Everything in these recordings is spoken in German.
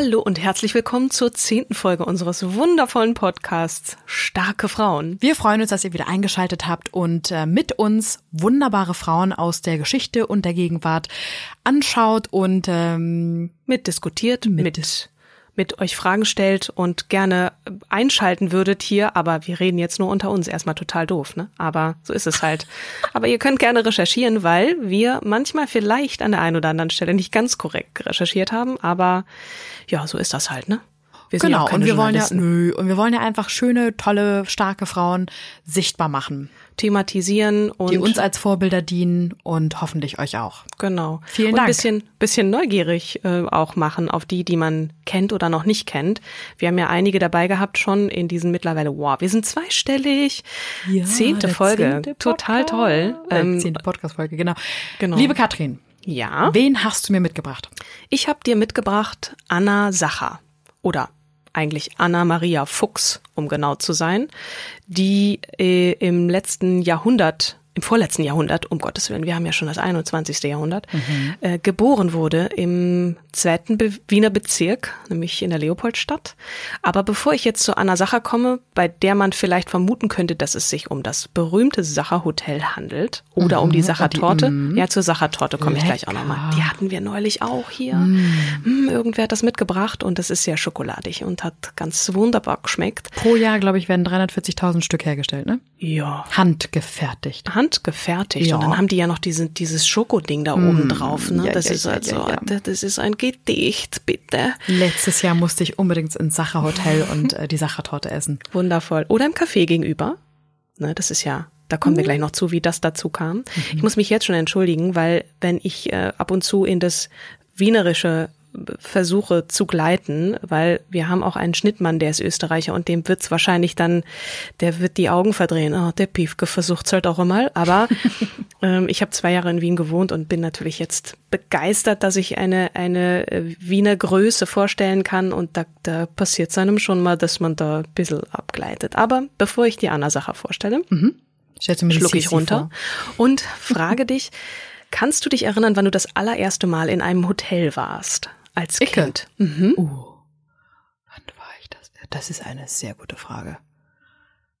Hallo und herzlich willkommen zur zehnten Folge unseres wundervollen Podcasts Starke Frauen. Wir freuen uns, dass ihr wieder eingeschaltet habt und äh, mit uns wunderbare Frauen aus der Geschichte und der Gegenwart anschaut und ähm, Mitdiskutiert, mit, mit, mit euch Fragen stellt und gerne einschalten würdet hier, aber wir reden jetzt nur unter uns. Erstmal total doof, ne? Aber so ist es halt. aber ihr könnt gerne recherchieren, weil wir manchmal vielleicht an der einen oder anderen Stelle nicht ganz korrekt recherchiert haben, aber ja, so ist das halt, ne? Wir sind ja genau und wir wollen ja nö, und wir wollen ja einfach schöne, tolle, starke Frauen sichtbar machen, thematisieren und die uns als Vorbilder dienen und hoffentlich euch auch. Genau. Vielen und Dank. ein bisschen, bisschen neugierig äh, auch machen auf die, die man kennt oder noch nicht kennt. Wir haben ja einige dabei gehabt schon in diesen mittlerweile, wow, wir sind zweistellig. Zehnte der Folge. zehnte Total toll. Äh, Ähm, zehnte Podcast-Folge, genau. genau. Liebe Katrin, ja. wen hast du mir mitgebracht? Ich habe dir mitgebracht Anna Sacher oder eigentlich Anna Maria Fuchs, um genau zu sein, die äh, im letzten Jahrhundert, im vorletzten Jahrhundert, um Gottes Willen, wir haben ja schon das 21. Jahrhundert, äh, geboren wurde im zweiten Be Wiener Bezirk, nämlich in der Leopoldstadt. Aber bevor ich jetzt zu Anna Sacher komme, bei der man vielleicht vermuten könnte, dass es sich um das berühmte Sacher Hotel handelt oder um die Sacher Torte. Ja, zur Sacher Torte komme ich gleich auch nochmal. Die hatten wir neulich auch hier. Mm, irgendwer hat das mitgebracht und das ist sehr schokoladig und hat ganz wunderbar geschmeckt. Pro Jahr, glaube ich, werden 340.000 Stück hergestellt, ne? Ja. Handgefertigt. Handgefertigt. Ja. Und dann haben die ja noch diesen, dieses Schokoding da oben drauf. Ne? ja, das ja, ist also, das ist ein Gedicht, bitte. Letztes Jahr musste ich unbedingt ins Sacher Hotel und äh, die Sachertorte essen. Wundervoll. Oder im Café gegenüber. Ne, das ist ja, da kommen wir gleich noch zu, wie das dazu kam. Ich muss mich jetzt schon entschuldigen, weil wenn ich äh, ab und zu in das Wienerische versuche zu gleiten, weil wir haben auch einen Schnittmann, der ist Österreicher und dem wird's wahrscheinlich dann, der wird die Augen verdrehen. Oh, der Piefke versucht's halt auch immer. Aber ähm, ich habe zwei Jahre in Wien gewohnt und bin natürlich jetzt begeistert, dass ich eine, eine äh, Wiener Größe vorstellen kann und da, da passiert einem schon mal, dass man da ein bisschen abgleitet. Aber bevor ich die Anna Sacher vorstelle, Stellst du mir die schluck ich runter und frage dich, kannst du dich erinnern, wann du das allererste Mal in einem Hotel warst? Als Icke. Kind. Mhm. Uh, wann war ich das? Das ist eine sehr gute Frage.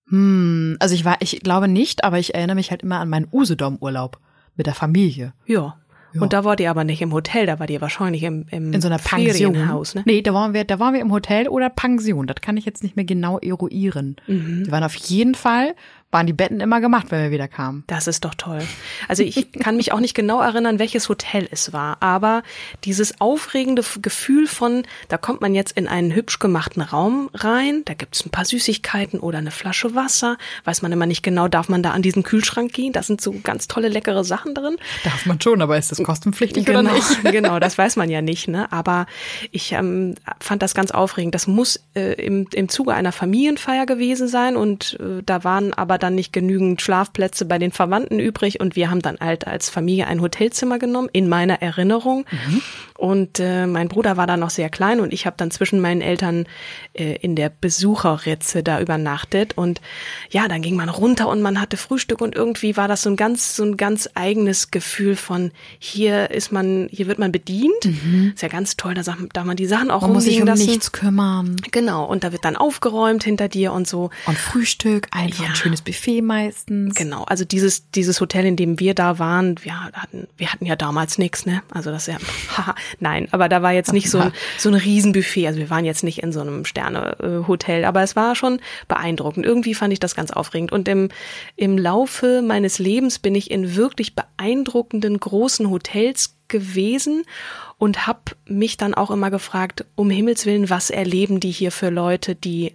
Hm, also ich war, ich glaube nicht, aber ich erinnere mich halt immer an meinen Usedom-Urlaub mit der Familie. Ja. Ja. Und da war die aber nicht im Hotel, da war die wahrscheinlich im, im In so einer Pension. Ferienhaus, ne? Nee, da waren wir, da waren wir im Hotel oder Pension. Das kann ich jetzt nicht mehr genau eruieren. Mhm. Die waren auf jeden Fall, waren die Betten immer gemacht, wenn wir wieder kamen. Das ist doch toll. Also ich kann mich auch nicht genau erinnern, welches Hotel es war, aber dieses aufregende Gefühl von, da kommt man jetzt in einen hübsch gemachten Raum rein, da gibt's ein paar Süßigkeiten oder eine Flasche Wasser, weiß man immer nicht genau, darf man da an diesen Kühlschrank gehen, da sind so ganz tolle leckere Sachen drin. Darf man schon, aber ist das kostenpflichtig Genau, oder nicht? genau, das weiß man ja nicht, ne? Aber ich ähm, fand das ganz aufregend. Das muss äh, im, im Zuge einer Familienfeier gewesen sein und äh, da waren aber dann nicht genügend Schlafplätze bei den Verwandten übrig und wir haben dann halt als Familie ein Hotelzimmer genommen, in meiner Erinnerung. Und äh, mein Bruder war da noch sehr klein und ich habe dann zwischen meinen Eltern äh, in der Besucherritze da übernachtet und ja, dann ging man runter und man hatte Frühstück und irgendwie war das so ein ganz so ein ganz eigenes Gefühl von hier ist man hier wird man bedient. Ist ja ganz toll, da darf, man die Sachen auch Mhm. Man muss sich um lassen. nichts kümmern. Genau, und da wird dann aufgeräumt hinter dir und so. Und Frühstück, einfach Ja. ein schönes Buffet meistens. Genau, also dieses dieses Hotel, in dem wir da waren, wir hatten wir hatten ja damals nichts, ne? Also das ist ja haha, nein, aber da war jetzt nicht so ein so ein Riesenbuffet, also wir waren jetzt nicht in so einem Sterne Hotel, aber es war schon beeindruckend. Irgendwie fand ich das ganz aufregend und im im Laufe meines Lebens bin ich in wirklich beeindruckenden großen Hotels gewesen und habe mich dann auch immer gefragt, um Himmels willen, was erleben die hier für Leute, die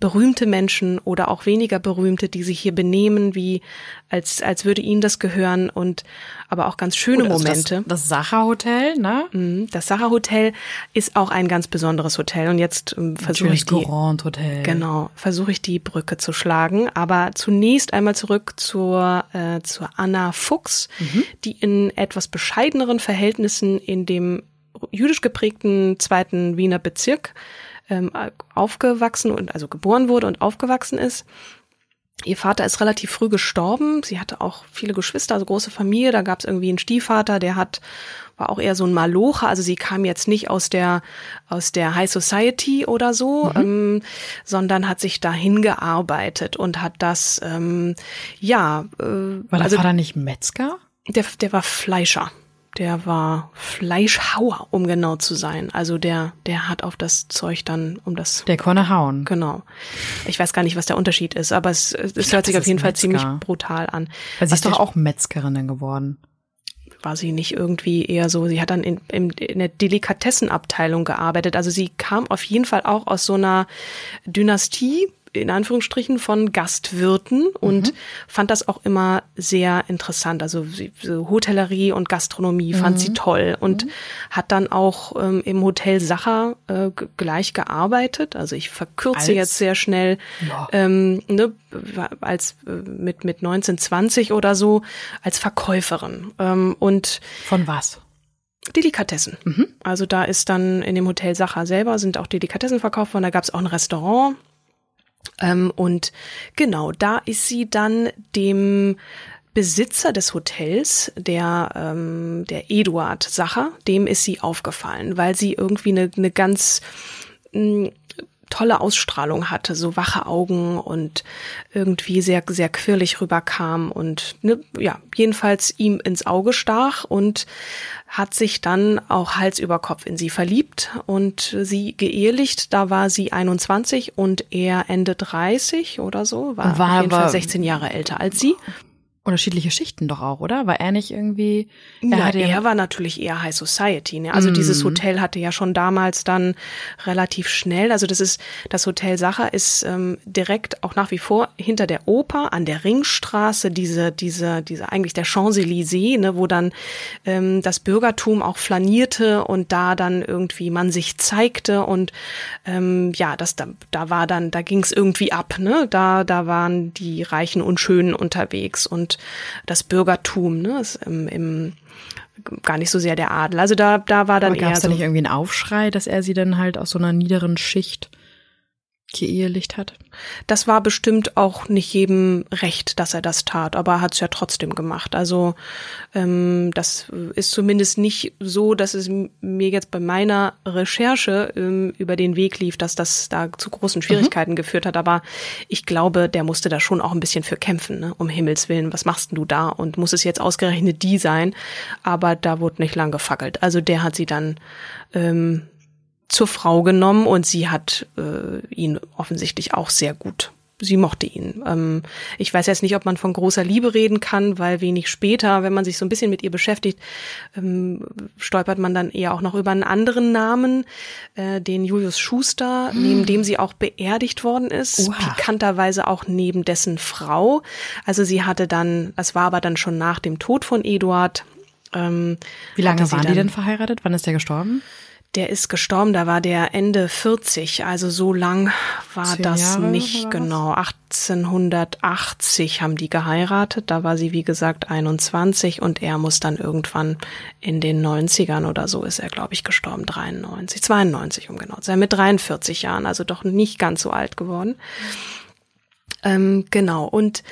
berühmte Menschen oder auch weniger berühmte, die sich hier benehmen, wie als als würde ihnen das gehören und aber auch ganz schöne also Momente. Das, das Sacher Hotel, ne? Mhm, Das Sacher Hotel ist auch ein ganz besonderes Hotel und jetzt ähm, versuche ich die Grand Hotel. genau versuche ich die Brücke zu schlagen. Aber zunächst einmal zurück zur äh, zur Anna Fuchs, die in etwas bescheideneren Verhältnissen in dem jüdisch geprägten zweiten Wiener Bezirk ähm, aufgewachsen und also geboren wurde und aufgewachsen ist. Ihr Vater ist relativ früh gestorben. Sie hatte auch viele Geschwister, also große Familie. Da gab es irgendwie einen Stiefvater, der hat war auch eher so ein Malocher. Also sie kam jetzt nicht aus der aus der High Society oder so, ähm, sondern hat sich dahin gearbeitet und hat das ähm, ja äh, War der also Vater nicht Metzger? der der war Fleischer. Der war Fleischhauer, um genau zu sein. Also der, der hat auf das Zeug dann, um das Der konnte hauen. Genau. Ich weiß gar nicht, was der Unterschied ist, aber es, es glaub, hört sich auf jeden Fall Metzger. ziemlich brutal an. Weil sie Was ist doch auch Metzgerin dann geworden. War sie nicht irgendwie eher so, sie hat dann in, in, in der Delikatessenabteilung gearbeitet. Also sie kam auf jeden Fall auch aus so einer Dynastie, in Anführungsstrichen, von Gastwirten und fand das auch immer sehr interessant. Also Hotellerie und Gastronomie fand sie toll und hat dann auch ähm, im Hotel Sacher äh, gleich gearbeitet. Also ich verkürze Als? jetzt sehr schnell, Ja. ähm, ne, als äh, mit mit 19, 20 oder so als Verkäuferin ähm, und Von was? Delikatessen. Also da ist dann in dem Hotel Sacher selber sind auch Delikatessen verkauft worden. Da gab es auch ein Restaurant. Ähm, und genau, da ist sie dann dem Besitzer des Hotels, der, ähm, der Eduard Sacher, dem ist sie aufgefallen, weil sie irgendwie eine, eine ganz mh, tolle Ausstrahlung hatte, so wache Augen und irgendwie sehr, sehr quirlig rüberkam und ne, ja, jedenfalls ihm ins Auge stach und hat sich dann auch Hals über Kopf in sie verliebt und sie geehelicht. Da war sie 21 und er Ende 30 oder so, war, War auf jeden Fall aber- 16 Jahre älter als sie. Unterschiedliche Schichten doch auch, oder? War er nicht irgendwie. Ja, Er ja, er war natürlich eher High Society. Ne? Also dieses Hotel hatte ja schon damals dann relativ schnell, also das ist, das Hotel Sacher ist ähm, direkt auch nach wie vor hinter der Oper an der Ringstraße, diese, diese, diese eigentlich der Champs-Élysées, ne, wo dann ähm, das Bürgertum auch flanierte und da dann irgendwie man sich zeigte und ähm, ja, das da, da war dann, da ging es irgendwie ab, ne? Da, da waren die Reichen und Schönen unterwegs und das Bürgertum, ne, ist im, im gar nicht so sehr der Adel. Also da, da war dann aber gab eher es da so. nicht irgendwie einen Aufschrei, dass er sie dann halt aus so einer niederen Schicht geehelicht hat? Das war bestimmt auch nicht jedem recht, dass er das tat, aber er hat es ja trotzdem gemacht. Also ähm, das ist zumindest nicht so, dass es mir jetzt bei meiner Recherche ähm, über den Weg lief, dass das da zu großen Schwierigkeiten geführt hat. Aber ich glaube, der musste da schon auch ein bisschen für kämpfen, ne? um Himmels Willen. Was machst denn du da? Und muss es jetzt ausgerechnet die sein? Aber da wurde nicht lang gefackelt. Also der hat sie dann ähm, zur Frau genommen und sie hat äh, ihn offensichtlich auch sehr gut. Sie mochte ihn. Ähm, ich weiß jetzt nicht, ob man von großer Liebe reden kann, weil wenig später, wenn man sich so ein bisschen mit ihr beschäftigt, ähm, stolpert man dann eher auch noch über einen anderen Namen, äh, den Julius Schuster, neben dem sie auch beerdigt worden ist. Oha. Pikanterweise auch neben dessen Frau. Also sie hatte dann, das war aber dann schon nach dem Tod von Eduard. Ähm, Wie lange waren die denn verheiratet? Wann ist der gestorben? Der ist gestorben, da war der Ende 40, also so lang war das nicht genau. 1880 haben die geheiratet, da war sie wie gesagt 21 und er muss dann irgendwann in den 90ern oder so ist er glaube ich gestorben, 93, 92 um genau zu sein, mit 43 Jahren, also doch nicht ganz so alt geworden. Ähm, genau. Und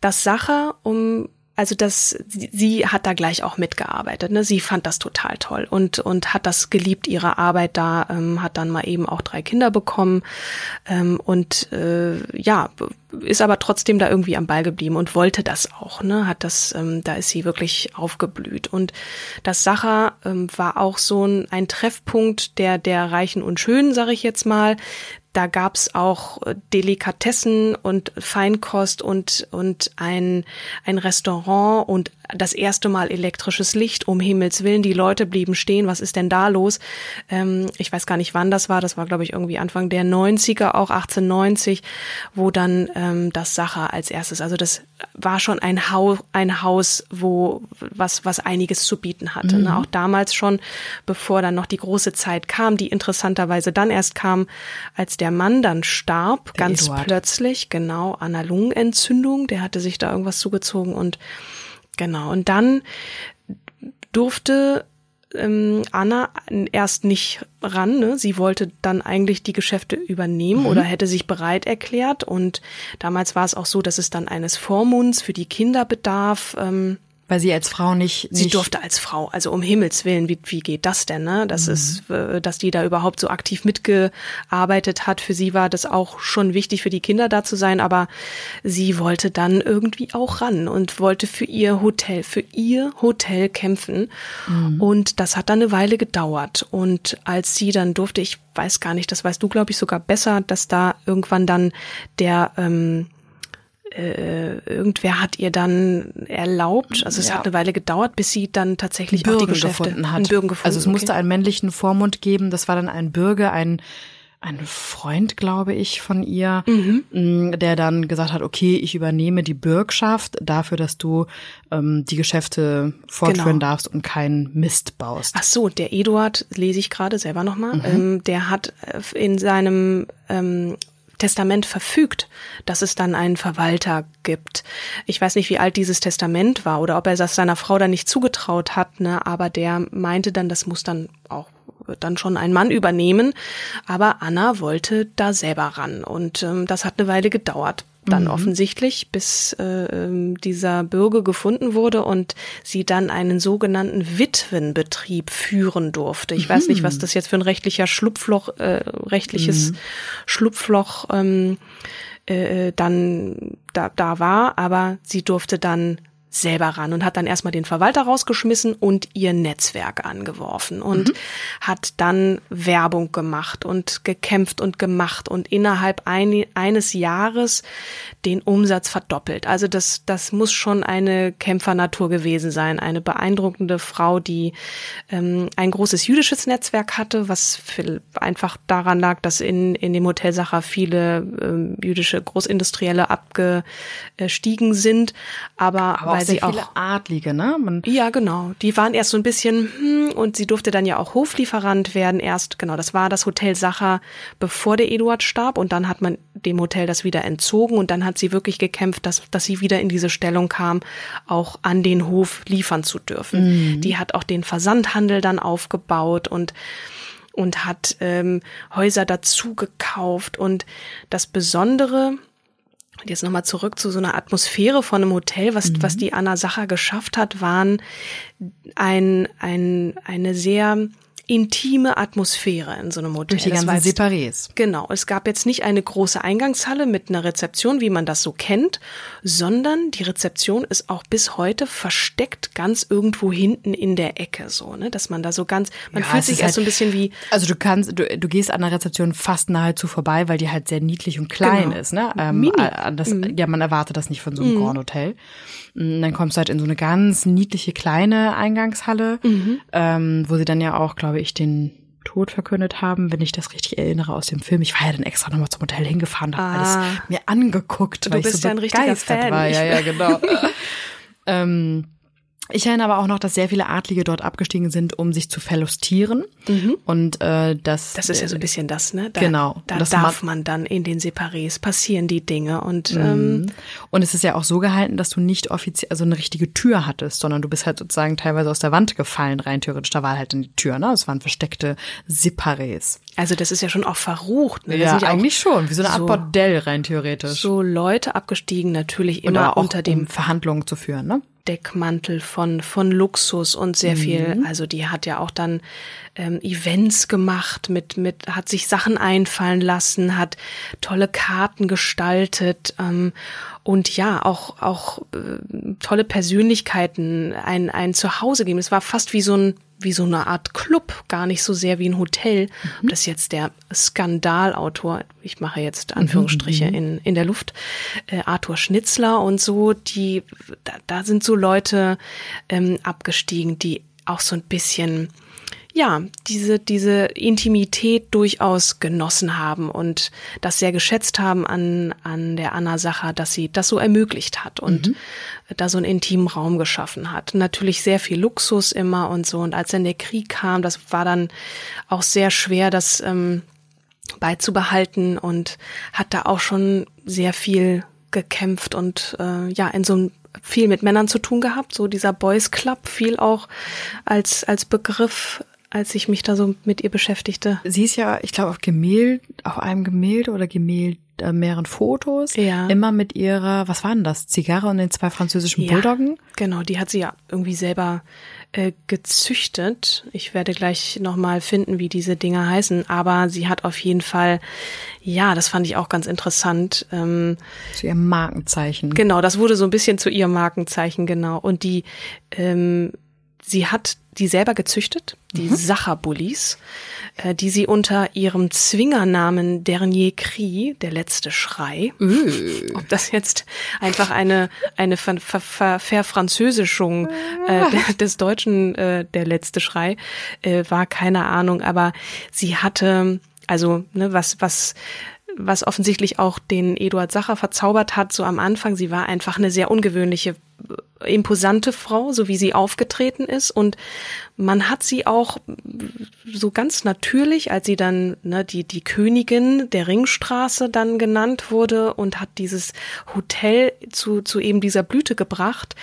das Sacher, um also das, sie hat da gleich auch mitgearbeitet. Ne? Sie fand das total toll und und hat das geliebt, ihre Arbeit da, ähm, hat dann mal eben auch drei Kinder bekommen ähm, und äh, ja, ist aber trotzdem da irgendwie am Ball geblieben und wollte das auch. Ne? Hat das, ähm, da ist sie wirklich aufgeblüht und das Sacher ähm, war auch so ein, ein Treffpunkt der der Reichen und Schönen, sage ich jetzt mal da gab's auch äh, Delikatessen und Feinkost und, und ein, ein Restaurant und das erste Mal elektrisches Licht, um Himmels Willen. Die Leute blieben stehen. Was ist denn da los? Ähm, ich weiß gar nicht, wann das war. Das war, glaube ich, irgendwie Anfang der 90er, auch 1890, wo dann ähm, das Sache als erstes, also das war schon ein, Haus, ein Haus, wo was, was einiges zu bieten hatte. Ne? Mhm. Ne? Auch damals schon, bevor dann noch die große Zeit kam, die interessanterweise dann erst kam, als der Mann dann starb, der ganz Eduard. plötzlich, genau, an einer Lungenentzündung. Der hatte sich da irgendwas zugezogen und Genau. Und dann durfte ähm, Anna erst nicht ran. Ne? Sie wollte dann eigentlich die Geschäfte übernehmen mhm. oder hätte sich bereit erklärt. Und damals war es auch so, dass es dann eines Vormunds für die Kinder bedarf. Ähm, weil sie als Frau nicht, nicht Sie durfte als Frau, also um Himmels Willen, wie, wie geht das denn, ne? Das mhm. ist, äh, dass die da überhaupt so aktiv mitgearbeitet hat. Für sie war das auch schon wichtig, für die Kinder da zu sein, aber sie wollte dann irgendwie auch ran und wollte für ihr Hotel, für ihr Hotel kämpfen. Mhm. Und das hat dann eine Weile gedauert. Und als sie dann durfte, ich weiß gar nicht, das weißt du, glaube ich, sogar besser, dass da irgendwann dann der ähm, äh, irgendwer hat ihr dann erlaubt, also es ja. hat eine Weile gedauert, bis sie dann tatsächlich Bürgen auch die Geschäfte gefunden hat. Bürgen gefunden. Also es okay. musste einen männlichen Vormund geben, das war dann ein Bürger, ein ein Freund, glaube ich, von ihr, mhm. Mm, der dann gesagt hat, okay, ich übernehme die Bürgschaft dafür, dass du ähm, die Geschäfte fortführen genau. darfst und keinen Mist baust. Ach so, der Eduard, lese ich gerade selber nochmal, mhm. ähm, der hat äh, in seinem ähm, Testament verfügt, dass es dann einen Verwalter gibt. Ich weiß nicht, wie alt dieses Testament war oder ob er das seiner Frau dann nicht zugetraut hat, ne, aber der meinte dann, das muss dann auch dann schon ein Mann übernehmen. Aber Anna wollte da selber ran und ähm, das hat eine Weile gedauert dann mhm. offensichtlich, bis äh, ähm, dieser Bürger gefunden wurde und sie dann einen sogenannten Witwenbetrieb führen durfte. Ich mhm. weiß nicht, was mhm. das jetzt für ein rechtlicher Schlupfloch, äh, rechtliches mhm. Schlupfloch ähm, äh, dann da, da war, aber sie durfte dann selber ran und hat dann erstmal den Verwalter rausgeschmissen und ihr Netzwerk angeworfen und mhm. hat dann Werbung gemacht und gekämpft und gemacht und innerhalb ein, eines Jahres den Umsatz verdoppelt. Also das, das muss schon eine Kämpfernatur gewesen sein, eine beeindruckende Frau, die ähm, ein großes jüdisches Netzwerk hatte, was einfach daran lag, dass in, in dem Hotel Sacher viele ähm, jüdische Großindustrielle abgestiegen sind, aber, aber weil sie viele auch Adlige, ne? Man ja, genau. Die waren erst so ein bisschen hm, und sie durfte dann ja auch Hoflieferant werden. Erst genau, das war das Hotel Sacher, bevor der Eduard starb und dann hat man dem Hotel das wieder entzogen und dann hat sie wirklich gekämpft, dass dass sie wieder in diese Stellung kam, auch an den Hof liefern zu dürfen. Mhm. Die hat auch den Versandhandel dann aufgebaut und und hat ähm, Häuser dazu gekauft und das Besondere und jetzt nochmal zurück zu so einer Atmosphäre von einem Hotel, was, mhm. was die Anna Sacher geschafft hat, waren ein, ein, eine sehr intime Atmosphäre in so einem Hotel. Durch die ganzen jetzt, Separés. Genau. Es gab jetzt nicht eine große Eingangshalle mit einer Rezeption, wie man das so kennt, sondern die Rezeption ist auch bis heute versteckt ganz irgendwo hinten in der Ecke, so, ne, dass man da so ganz, man ja, fühlt sich erst halt, so ein bisschen wie. Also du kannst, du, du gehst an der Rezeption fast nahezu vorbei, weil die halt sehr niedlich und klein genau. ist, ne? Ähm, Mini. Das, mhm. Ja, man erwartet das nicht von so einem mhm. Grand Hotel. Mm, dann kommst du halt in so eine ganz niedliche kleine Eingangshalle, mhm. ähm, wo sie dann ja auch, glaube ich, den Tod verkündet haben, wenn ich das richtig erinnere aus dem Film. Ich war ja dann extra nochmal zum Hotel hingefahren, habe ah. alles mir angeguckt, du weil bist ich so ja ein richtiger Fan. war. Ja, ja, genau. ähm, ich erinnere aber auch noch, dass sehr viele Adlige dort abgestiegen sind, um sich zu verlustieren. Mhm. Und äh, das. Das ist ja so ein bisschen das, ne? Da, genau. Da darf man dann in den Separés passieren die Dinge und mhm. ähm, und es ist ja auch so gehalten, dass du nicht offiziell also eine richtige Tür hattest, sondern du bist halt sozusagen teilweise aus der Wand gefallen, rein theoretisch. Da war halt in die Tür, ne? Es waren versteckte Separés. Also das ist ja schon auch verrucht. Ne? Ja, eigentlich schon, wie so eine Art so, Bordell rein theoretisch. So Leute abgestiegen, natürlich immer unter dem um Verhandlungen zu führen, ne? Deckmantel von, von Luxus und sehr mhm. viel, also die hat ja auch dann ähm, Events gemacht, mit, mit, hat sich Sachen einfallen lassen, hat tolle Karten gestaltet ähm, und ja, auch, auch äh, tolle Persönlichkeiten ein, ein Zuhause geben. Es war fast wie so ein wie so eine Art Club, gar nicht so sehr wie ein Hotel. Mhm. Das ist jetzt der Skandalautor, ich mache jetzt Anführungsstriche mhm. in, in der Luft, äh, Arthur Schnitzler und so, die, da, da sind so Leute ähm, abgestiegen, die auch so ein bisschen ja, diese, diese Intimität durchaus genossen haben und das sehr geschätzt haben an, an der Anna Sacher, dass sie das so ermöglicht hat und mhm. da so einen intimen Raum geschaffen hat. Natürlich sehr viel Luxus immer und so. Und als dann der Krieg kam, das war dann auch sehr schwer, das ähm, beizubehalten und hat da auch schon sehr viel gekämpft und äh, ja, in so einem viel mit Männern zu tun gehabt. So dieser Boys Club fiel auch als, als Begriff als ich mich da so mit ihr beschäftigte. Sie ist ja, ich glaube, auf Gemälde, auf einem Gemälde oder Gemälde äh, mehreren Fotos. Ja. Immer mit ihrer, was war denn das? Zigarre und den zwei französischen ja, Bulldoggen? Genau, die hat sie ja irgendwie selber äh, gezüchtet. Ich werde gleich nochmal finden, wie diese Dinger heißen. Aber sie hat auf jeden Fall, ja, das fand ich auch ganz interessant. Ähm, zu ihrem Markenzeichen. Genau, das wurde so ein bisschen zu ihrem Markenzeichen, genau. Und die, ähm, sie hat die selber gezüchtet, die mhm. Sacher-Bullies, äh, die sie unter ihrem Zwingernamen Dernier Cri, der letzte Schrei, mhm. ob das jetzt einfach eine, eine Ver Ver Ver Verfranzösischung äh, des Deutschen, äh, der letzte Schrei, äh, war, keine Ahnung, aber sie hatte, also, ne, was, was, was offensichtlich auch den Eduard Sacher verzaubert hat, so am Anfang. Sie war einfach eine sehr ungewöhnliche, imposante Frau, so wie sie aufgetreten ist. Und man hat sie auch so ganz natürlich, als sie dann ne, die, die Königin der Ringstraße dann genannt wurde und hat dieses Hotel zu, zu eben dieser Blüte gebracht,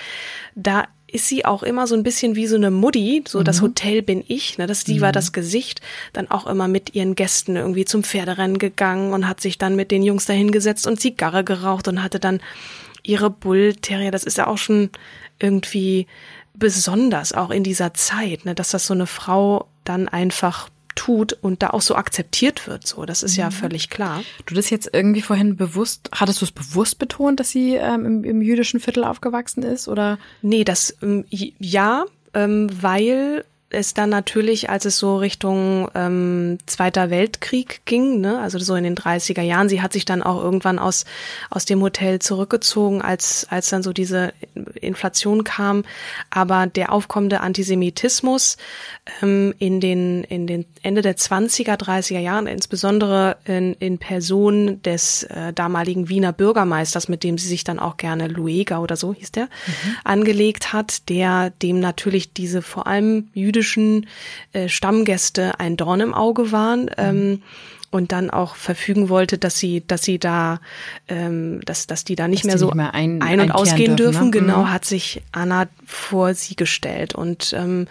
da ist sie auch immer so ein bisschen wie so eine Mutti, so mhm. das Hotel bin ich, ne, das die mhm. war das Gesicht, dann auch immer mit ihren Gästen irgendwie zum Pferderennen gegangen und hat sich dann mit den Jungs dahingesetzt und Zigarre geraucht und hatte dann ihre Bull Terrier, das ist ja auch schon irgendwie besonders auch in dieser Zeit, ne, dass das so eine Frau dann einfach tut und da auch so akzeptiert wird. So, das ist ja mhm. völlig klar. Du das jetzt irgendwie vorhin bewusst, hattest du es bewusst betont, dass sie ähm, im, im, jüdischen Viertel aufgewachsen ist, oder? Nee, das ähm, ja, ähm, weil es dann natürlich, als es so Richtung ähm, Zweiter Weltkrieg ging, ne, also so in den 30er Jahren, sie hat sich dann auch irgendwann aus, aus dem Hotel zurückgezogen, als, als dann so diese Inflation kam. Aber der aufkommende Antisemitismus ähm, in den, in den Ende der 20er, 30er Jahren, insbesondere in, in Person des äh, damaligen Wiener Bürgermeisters, mit dem sie sich dann auch gerne Luega oder so hieß der, mhm. angelegt hat, der dem natürlich diese vor allem jüdische jüdischen äh, Stammgäste ein Dorn im Auge waren. Ähm, und dann auch verfügen wollte, dass sie, dass sie da, ähm, dass, dass die da nicht dass mehr so nicht mehr ein, ein, und ausgehen dürfen. dürfen. Ne? Genau, mhm. hat sich Anna vor sie gestellt und ähm,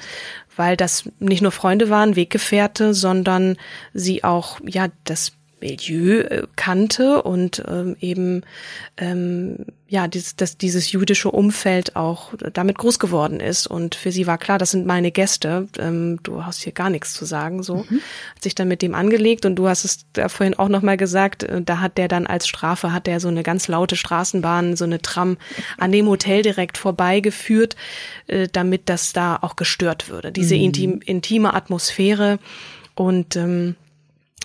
weil das nicht nur Freunde waren, Weggefährte, sondern sie auch ja das Milieu äh, kannte und ähm, eben ähm, ja dieses, das, dieses jüdische Umfeld auch damit groß geworden ist. Und für sie war klar, das sind meine Gäste, ähm, du hast hier gar nichts zu sagen, so. Mhm. hat sich dann mit dem angelegt und du hast es da vorhin auch noch mal gesagt, äh, da hat der dann als Strafe hat der so eine ganz laute Straßenbahn, so eine Tram an dem Hotel direkt vorbeigeführt, äh, damit das da auch gestört würde, diese mhm. intim, intime Atmosphäre. Und ähm,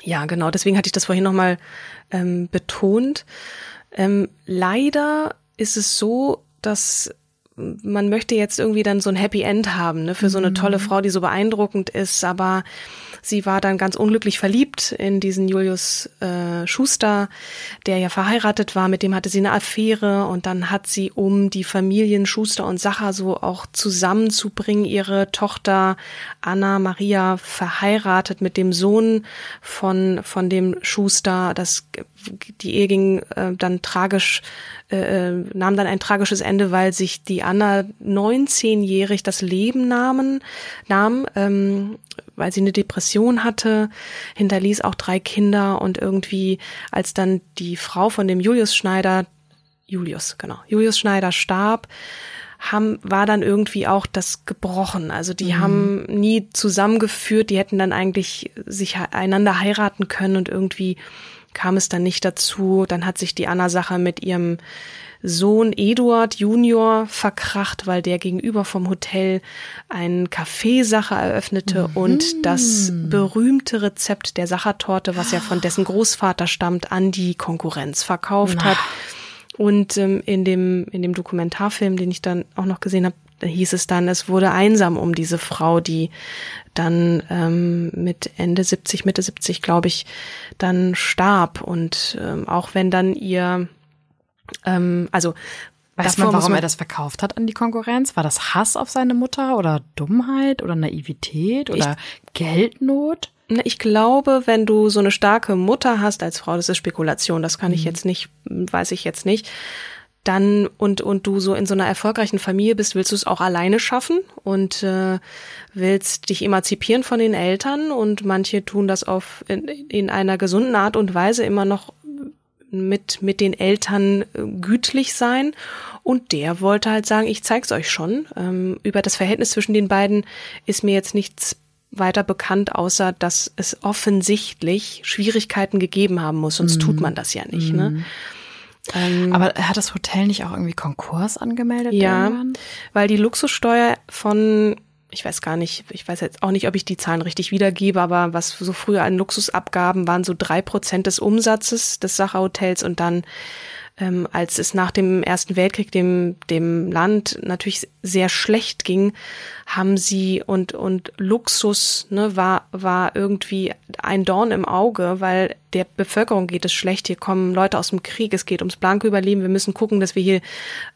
ja, genau, deswegen hatte ich das vorhin nochmal ähm, betont. Ähm, leider ist es so, dass man möchte jetzt irgendwie dann so ein Happy End haben, ne, für so eine tolle mhm. Frau, die so beeindruckend ist, aber Sie war dann ganz unglücklich verliebt in diesen Julius äh, Schuster, der ja verheiratet war, mit dem hatte sie eine Affäre und dann hat sie, um die Familien Schuster und Sacher so auch zusammenzubringen, ihre Tochter Anna Maria verheiratet mit dem Sohn von, von dem Schuster. Das, die Ehe ging äh, dann tragisch äh, nahm dann ein tragisches Ende, weil sich die Anna 19-jährig das Leben nahmen, nahm, ähm, weil sie eine Depression hatte, hinterließ auch drei Kinder und irgendwie, als dann die Frau von dem Julius Schneider, Julius, genau, Julius Schneider starb, haben, war dann irgendwie auch das gebrochen. Also die mhm. haben nie zusammengeführt, die hätten dann eigentlich sich einander heiraten können und irgendwie kam es dann nicht dazu. Dann hat sich die Anna-Sache mit ihrem Sohn Eduard Junior verkracht, weil der gegenüber vom Hotel ein Kaffeesache eröffnete mhm. und das berühmte Rezept der Sachertorte, was ja von dessen Großvater stammt, an die Konkurrenz verkauft hat. Und ähm, in dem in dem Dokumentarfilm, den ich dann auch noch gesehen habe, hieß es dann, es wurde einsam um diese Frau, die dann ähm, mit Ende 70, Mitte 70, glaube ich, dann starb. Und ähm, auch wenn dann ihr ähm, also Weiß man, warum man er das verkauft hat an die Konkurrenz? War das Hass auf seine Mutter oder Dummheit oder Naivität oder ich, Geldnot? Ich glaube, wenn du so eine starke Mutter hast als Frau, das ist Spekulation, das kann ich mhm. jetzt nicht, weiß ich jetzt nicht, dann und und du so in so einer erfolgreichen Familie bist, willst du es auch alleine schaffen und äh, willst dich emanzipieren von den Eltern und manche tun das auf in, in einer gesunden Art und Weise immer noch mit, mit den Eltern äh, gütlich sein. Und der wollte halt sagen, ich zeig's euch schon. Ähm, über das Verhältnis zwischen den beiden ist mir jetzt nichts weiter bekannt, außer dass es offensichtlich Schwierigkeiten gegeben haben muss, sonst mm. tut man das ja nicht. Ne? Ähm, Aber hat das Hotel nicht auch irgendwie Konkurs angemeldet? Ja, irgendwann? weil die Luxussteuer von ich weiß gar nicht, ich weiß jetzt auch nicht, ob ich die Zahlen richtig wiedergebe, aber was so früher an Luxusabgaben waren so drei Prozent des Umsatzes des Sacherhotels und dann ähm, als es nach dem Ersten Weltkrieg dem, dem Land natürlich sehr schlecht ging, haben sie und, und Luxus ne, war, war irgendwie ein Dorn im Auge, weil der Bevölkerung geht es schlecht. Hier kommen Leute aus dem Krieg, es geht ums blanke Überleben. Wir müssen gucken, dass wir hier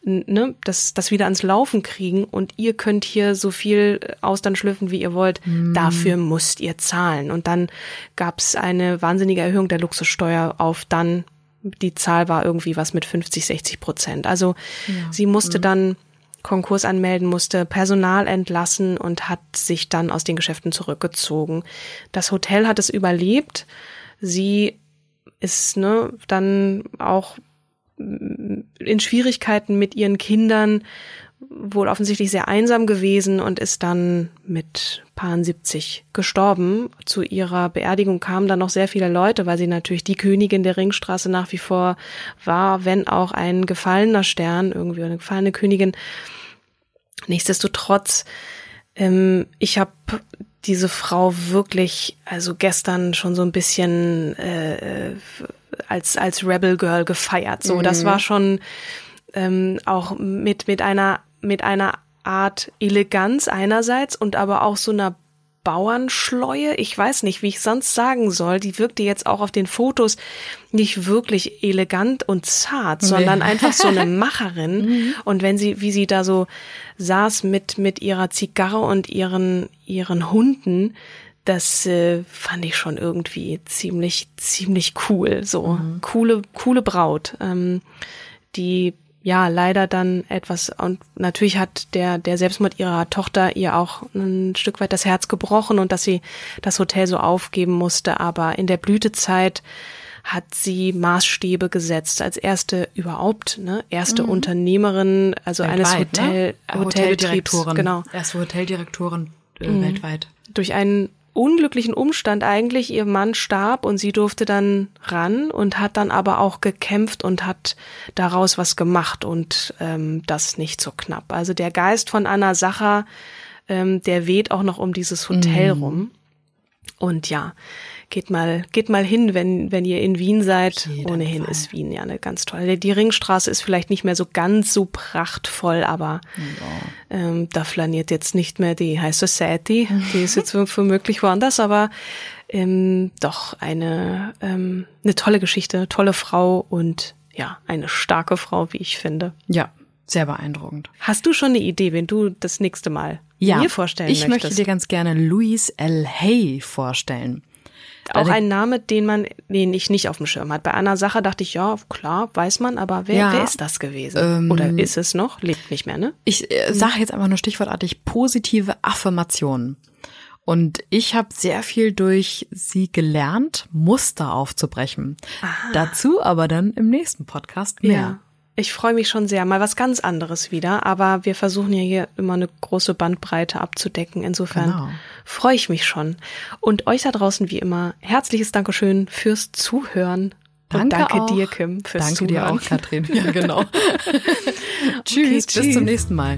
ne, das, das wieder ans Laufen kriegen und ihr könnt hier so viel Austern schlüpfen, wie ihr wollt. Mm. Dafür müsst ihr zahlen. Und dann gab es eine wahnsinnige Erhöhung der Luxussteuer auf dann die Zahl war irgendwie was mit 50, 60 Prozent. Also ja. sie musste mhm. dann Konkurs anmelden, musste Personal entlassen und hat sich dann aus den Geschäften zurückgezogen. Das Hotel hat es überlebt. Sie ist ne, dann auch in Schwierigkeiten mit ihren Kindern wohl offensichtlich sehr einsam gewesen und ist dann mit Paar 70 gestorben. Zu ihrer Beerdigung kamen dann noch sehr viele Leute, weil sie natürlich die Königin der Ringstraße nach wie vor war, wenn auch ein gefallener Stern, irgendwie eine gefallene Königin. Nichtsdestotrotz, ähm, ich habe diese Frau wirklich, also gestern schon so ein bisschen äh, als als Rebel Girl gefeiert. So, mhm. das war schon ähm, auch mit mit einer mit einer Art Eleganz einerseits und aber auch so einer Bauernschleue. Ich weiß nicht, wie ich sonst sagen soll. Die wirkte jetzt auch auf den Fotos nicht wirklich elegant und zart, nee. sondern einfach so eine Macherin. Mhm. Und wenn sie, wie sie da so saß mit, mit ihrer Zigarre und ihren, ihren Hunden, das äh, fand ich schon irgendwie ziemlich, ziemlich cool. So, mhm. coole, coole Braut. Ähm, die ja leider dann etwas und natürlich hat der der Selbstmord ihrer Tochter ihr auch ein Stück weit das Herz gebrochen und dass sie das Hotel so aufgeben musste, aber in der Blütezeit hat sie Maßstäbe gesetzt als erste überhaupt, ne, erste mhm. Unternehmerin, also weltweit, eines Hotel ne? Hoteldirektorin, genau, erste Hoteldirektorin äh, mhm. weltweit. Durch einen unglücklichen Umstand eigentlich. Ihr Mann starb und sie durfte dann ran und hat dann aber auch gekämpft und hat daraus was gemacht und ähm, das nicht so knapp. Also der Geist von Anna Sacher, ähm, der weht auch noch um dieses Hotel mhm. rum. Und ja, geht mal, geht mal hin, wenn, wenn ihr in Wien seid. Ohnehin Fall. ist Wien ja eine ganz tolle. Die Ringstraße ist vielleicht nicht mehr so ganz so prachtvoll, aber ja. ähm, da flaniert jetzt nicht mehr die High Society. Die ist jetzt womöglich woanders, aber ähm, doch eine, ähm, eine tolle Geschichte, tolle Frau und ja, eine starke Frau, wie ich finde. Ja, sehr beeindruckend. Hast du schon eine Idee, wenn du das nächste Mal ja, mir vorstellen ich möchtest? Ich möchte dir ganz gerne Louise L. Hay vorstellen. Auch ein Name, den man, den ich nicht auf dem Schirm hat. Bei einer Sache dachte ich, ja, klar, weiß man, aber wer, ja, wer ist das gewesen? Ähm, Oder ist es noch? Lebt nicht mehr, ne? Ich äh, sage jetzt einfach nur stichwortartig positive Affirmationen. Und ich habe sehr viel durch sie gelernt, Muster aufzubrechen. Aha. Dazu aber dann im nächsten Podcast mehr. Ja. Ich freue mich schon sehr. Mal was ganz anderes wieder. Aber wir versuchen ja hier immer eine große Bandbreite abzudecken. Insofern genau. freue ich mich schon. Und euch da draußen wie immer herzliches Dankeschön fürs Zuhören. Danke, und danke auch. dir, Kim, fürs danke Zuhören. Danke dir auch, Katrin. Ja, genau. tschüss, okay, bis zum nächsten Mal.